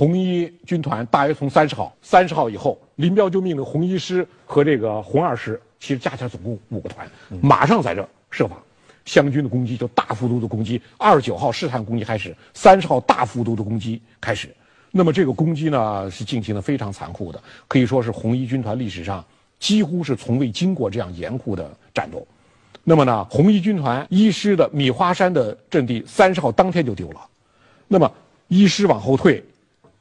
红一军团大约从三十号，三十号以后，林彪就命令红一师和这个红二师，其实加起来总共五个团，马上在这设防。湘军的攻击就大幅度的攻击，二十九号试探攻击开始，三十号大幅度的攻击开始。那么这个攻击呢是进行的非常残酷的，可以说是红一军团历史上几乎是从未经过这样严酷的战斗。那么呢，红一军团一师的米花山的阵地，三十号当天就丢了。那么一师往后退，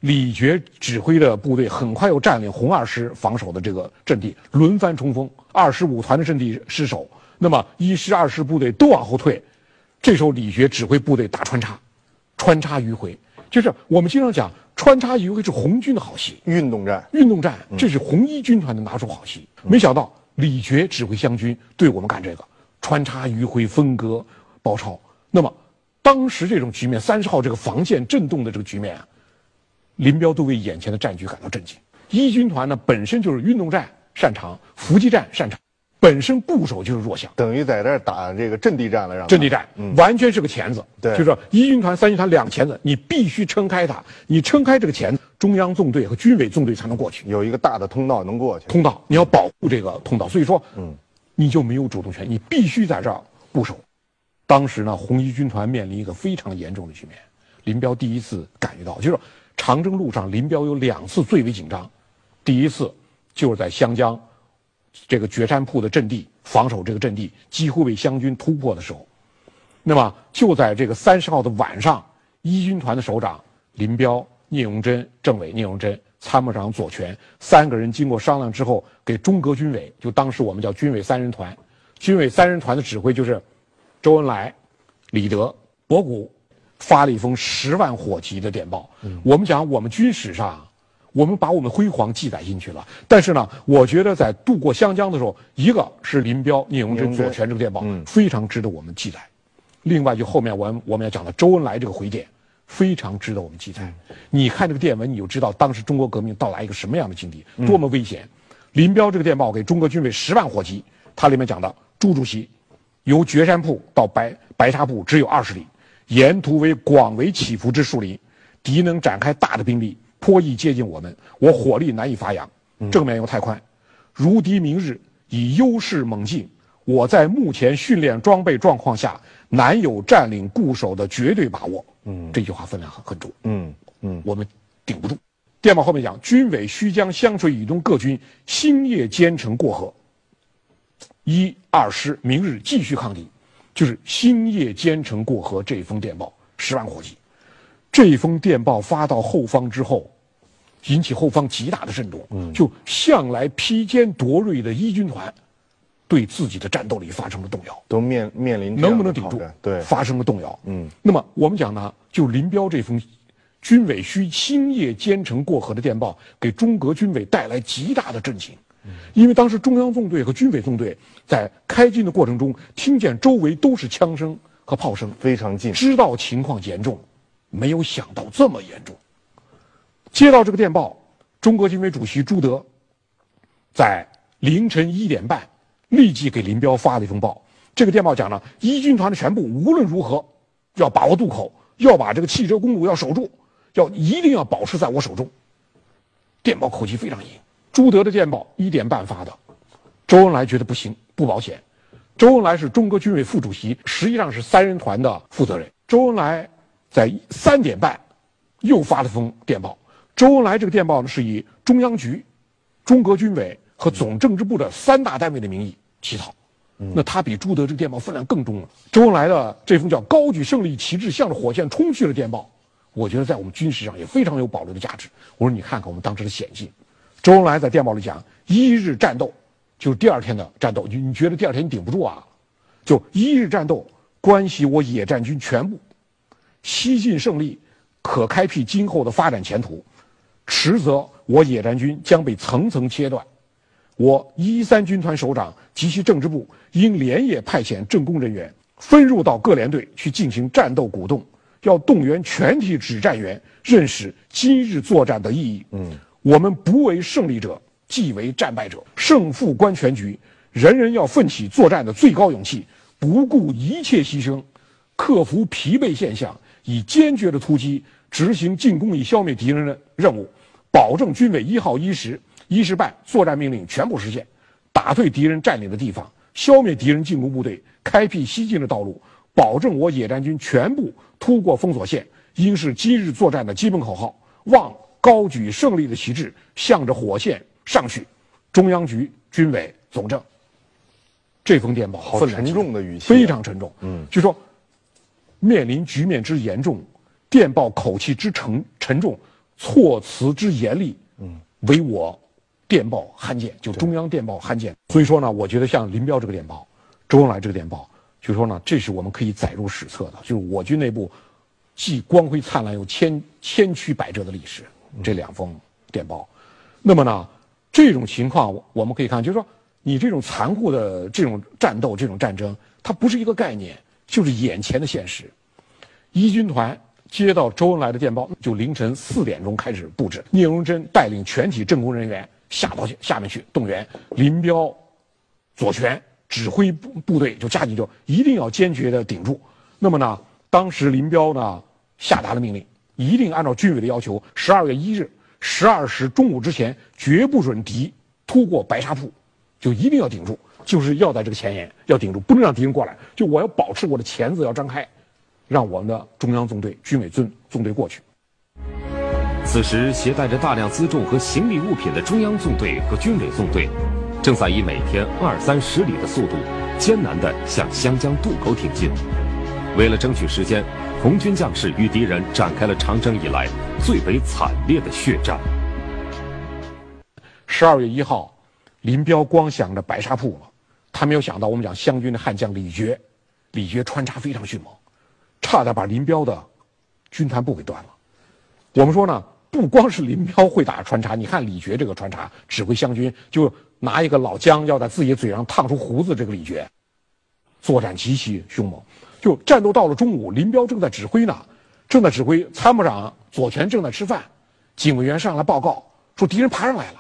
李觉指挥的部队很快又占领红二师防守的这个阵地，轮番冲锋。二十五团的阵地失守，那么一师、二师部队都往后退。这时候李觉指挥部队打穿插，穿插迂回，就是我们经常讲穿插迂回是红军的好戏，运动战，运动战，这是红一军团的拿手好戏。没想到李觉指挥湘军对我们干这个。穿插迂回分割包抄，那么当时这种局面，三十号这个防线震动的这个局面啊，林彪都为眼前的战局感到震惊。一军团呢本身就是运动战擅长，伏击战擅长，本身部首就是弱项，等于在这儿打这个阵地战了，让阵地战，完全是个钳子。对，就是一军团、三军团两钳子，你必须撑开它，你撑开这个钳子，中央纵队和军委纵队才能过去，有一个大的通道能过去。通道，你要保护这个通道，所以说，嗯。你就没有主动权，你必须在这儿固守。当时呢，红一军团面临一个非常严重的局面。林彪第一次感觉到，就是长征路上，林彪有两次最为紧张。第一次就是在湘江这个绝山铺的阵地防守这个阵地，几乎被湘军突破的时候。那么就在这个三十号的晚上，一军团的首长林彪、聂荣臻、政委聂荣臻。参谋长左权三个人经过商量之后，给中革军委，就当时我们叫军委三人团，军委三人团的指挥就是周恩来、李德、博古，发了一封十万火急的电报。我们讲我们军史上，我们把我们辉煌记载进去了。但是呢，我觉得在渡过湘江的时候，一个是林彪、聂荣臻、左权这个电报，非常值得我们记载。另外就后面我们我们要讲的周恩来这个回电。非常值得我们记载。你看这个电文，你就知道当时中国革命到达一个什么样的境地，多么危险。林彪这个电报给中国军委十万火急，它里面讲的朱主席，由绝山铺到白白沙铺只有二十里，沿途为广为起伏之树林，敌能展开大的兵力，颇易接近我们，我火力难以发扬，正面又太宽，如敌明日以优势猛进，我在目前训练装备状况下，难有占领固守的绝对把握。嗯，这句话分量很很重。嗯嗯，我们顶不住。电报后面讲，军委需将湘水以东各军星夜兼程过河。一二师明日继续抗敌，就是星夜兼程过河这封电报十万火急。这封电报发到后方之后，引起后方极大的震动。嗯，就向来披坚夺锐的一军团。对自己的战斗力发生了动摇，都面面临能不能顶住？对，发生了动摇。嗯，那么我们讲呢，就林彪这封军委需星夜兼程过河的电报，给中革军委带来极大的震惊。嗯，因为当时中央纵队和军委纵队在开进的过程中，听见周围都是枪声和炮声，非常近，知道情况严重，没有想到这么严重。接到这个电报，中革军委主席朱德在凌晨一点半。立即给林彪发了一封报，这个电报讲了，一军团的全部无论如何要把握渡口，要把这个汽车公路要守住，要一定要保持在我手中。电报口气非常硬。朱德的电报一点半发的，周恩来觉得不行，不保险。周恩来是中革军委副主席，实际上是三人团的负责人。周恩来在三点半又发了封电报。周恩来这个电报呢，是以中央局、中革军委。和总政治部的三大单位的名义起草，那他比朱德这个电报分量更重了。周恩来的这封叫“高举胜利旗帜，向着火线冲去”的电报，我觉得在我们军事上也非常有保留的价值。我说你看看我们当时的险境。周恩来在电报里讲：“一日战斗，就是第二天的战斗，你你觉得第二天你顶不住啊？就一日战斗，关系我野战军全部，西进胜利，可开辟今后的发展前途；迟则我野战军将被层层切断。”我一三军团首长及其政治部应连夜派遣政工人员分入到各连队去进行战斗鼓动，要动员全体指战员认识今日作战的意义。嗯，我们不为胜利者，即为战败者。胜负观全局，人人要奋起作战的最高勇气，不顾一切牺牲，克服疲惫现象，以坚决的突击执行进攻以消灭敌人的任务，保证军委一号一师一师半作战命令全部实现，打退敌人占领的地方，消灭敌人进攻部队，开辟西进的道路，保证我野战军全部突过封锁线，应是今日作战的基本口号。望高举胜利的旗帜，向着火线上去。中央局、军委、总政。这封电报好沉重的语气，非常沉重。嗯，就说面临局面之严重，电报口气之沉沉重，措辞之严厉，嗯，唯我电报罕见，就中央电报罕见。所以说呢，我觉得像林彪这个电报，周恩来这个电报，就说呢，这是我们可以载入史册的，就是我军内部既光辉灿烂又千千曲百折的历史。这两封电报，那么呢，这种情况我们可以看，就是说。你这种残酷的这种战斗、这种战争，它不是一个概念，就是眼前的现实。一军团接到周恩来的电报，就凌晨四点钟开始布置。聂荣臻带领全体政工人员下到下面去动员。林彪、左权指挥部部队就加紧，就一定要坚决的顶住。那么呢，当时林彪呢下达了命令，一定按照军委的要求，十二月一日十二时中午之前，绝不准敌突过白沙铺。就一定要顶住，就是要在这个前沿要顶住，不能让敌人过来。就我要保持我的钳子要张开，让我们的中央纵队、军委纵纵队过去。此时，携带着大量辎重和行李物品的中央纵队和军委纵队，正在以每天二三十里的速度，艰难地向湘江渡口挺进。为了争取时间，红军将士与敌人展开了长征以来最为惨烈的血战。十二月一号。林彪光想着白沙铺了，他没有想到我们讲湘军的悍将李觉，李觉穿插非常迅猛，差点把林彪的军团部给断了。我们说呢，不光是林彪会打穿插，你看李觉这个穿插指挥湘军，就拿一个老姜要在自己嘴上烫出胡子，这个李觉，作战极其凶猛。就战斗到了中午，林彪正在指挥呢，正在指挥，参谋长左权正在吃饭，警卫员上来报告说敌人爬上来了，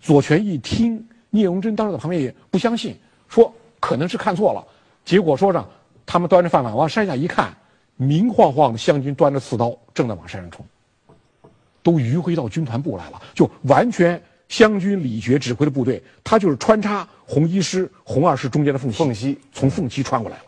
左权一听。聂荣臻当时在旁边也不相信，说可能是看错了。结果说呢，他们端着饭碗往山下一看，明晃晃的湘军端着刺刀正在往山上冲，都迂回到军团部来了。就完全湘军李觉指挥的部队，他就是穿插红一师、红二师中间的缝隙，缝隙从缝隙穿过来了，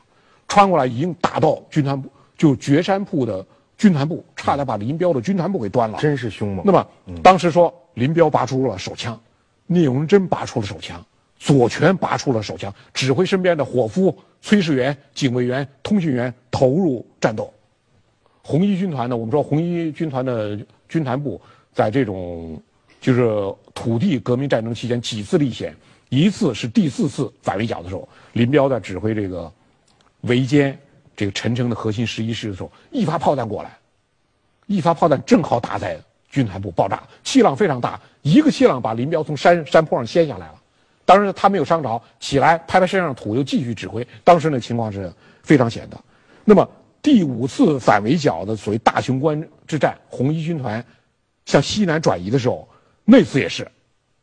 穿过来已经打到军团部，就绝山铺的军团部，差点把林彪的军团部给端了。真是凶猛。那么当时说林彪拔出了手枪。聂荣臻拔出了手枪，左权拔出了手枪，指挥身边的伙夫、炊事员、警卫员、通讯员投入战斗。红一军团呢？我们说红一军团的军团部在这种就是土地革命战争期间几次历险，一次是第四次反围剿的时候，林彪在指挥这个围歼这个陈诚的核心十一师的时候，一发炮弹过来，一发炮弹正好打在军团部，爆炸，气浪非常大。一个气浪把林彪从山山坡上掀下来了，当然他没有伤着，起来拍拍身上土，又继续指挥。当时那情况是非常险的。那么第五次反围剿的所谓大雄关之战，红一军团向西南转移的时候，那次也是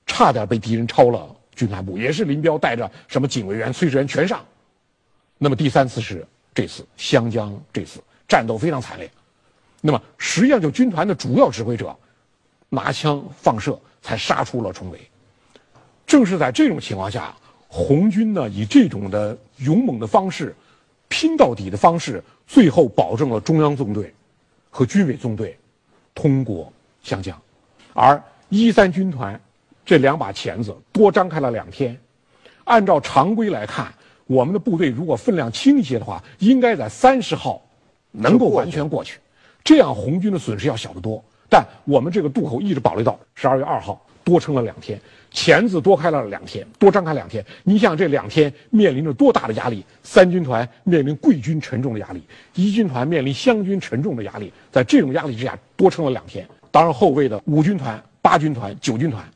差点被敌人抄了军团部，也是林彪带着什么警卫员、炊事员全上。那么第三次是这次湘江这次战斗非常惨烈，那么实际上就军团的主要指挥者拿枪放射。才杀出了重围。正是在这种情况下，红军呢以这种的勇猛的方式，拼到底的方式，最后保证了中央纵队和军委纵队通过湘江，而一三军团这两把钳子多张开了两天。按照常规来看，我们的部队如果分量轻一些的话，应该在三十号能够完全过去，这样红军的损失要小得多。但我们这个渡口一直保留到十二月二号，多撑了两天，钳子多开了两天，多张开两天。你想这两天面临着多大的压力？三军团面临贵军沉重的压力，一军团面临湘军沉重的压力。在这种压力之下，多撑了两天。当然，后卫的五军团、八军团、九军团，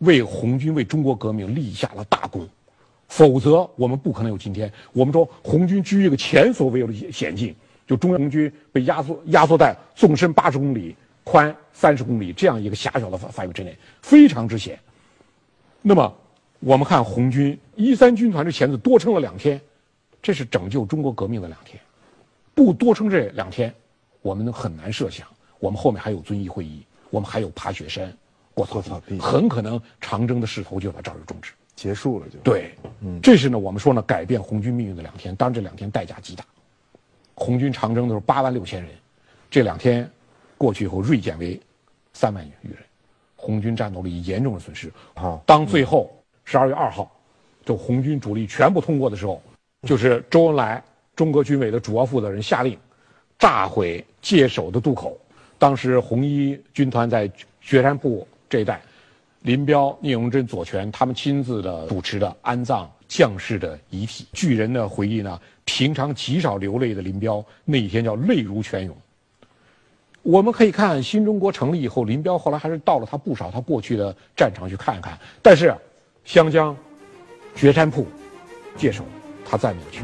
为红军为中国革命立下了大功，否则我们不可能有今天。我们说红军居一个前所未有的险境，就中央红军被压缩压缩在纵深八十公里。宽三十公里这样一个狭小的范范围之内，非常之险。那么，我们看红军一三军团这钳子多撑了两天，这是拯救中国革命的两天。不多撑这两天，我们很难设想我们后面还有遵义会议，我们还有爬雪山、过草地很可能长征的势头就到这儿终止。结束了就。对，嗯，这是呢，我们说呢，改变红军命运的两天。当然，这两天代价极大。红军长征的时候八万六千人，这两天过去以后锐减为三万余人，红军战斗力严重的损失。好，当最后十二月二号，就红军主力全部通过的时候，就是周恩来中革军委的主要负责人下令炸毁界首的渡口。当时红一军团在雪山部这一带。林彪、聂荣臻、左权他们亲自的主持的安葬将士的遗体。据人的回忆呢，平常极少流泪的林彪那一天叫泪如泉涌。我们可以看新中国成立以后，林彪后来还是到了他不少他过去的战场去看一看。但是，湘江、决山铺、界首，他再没有去。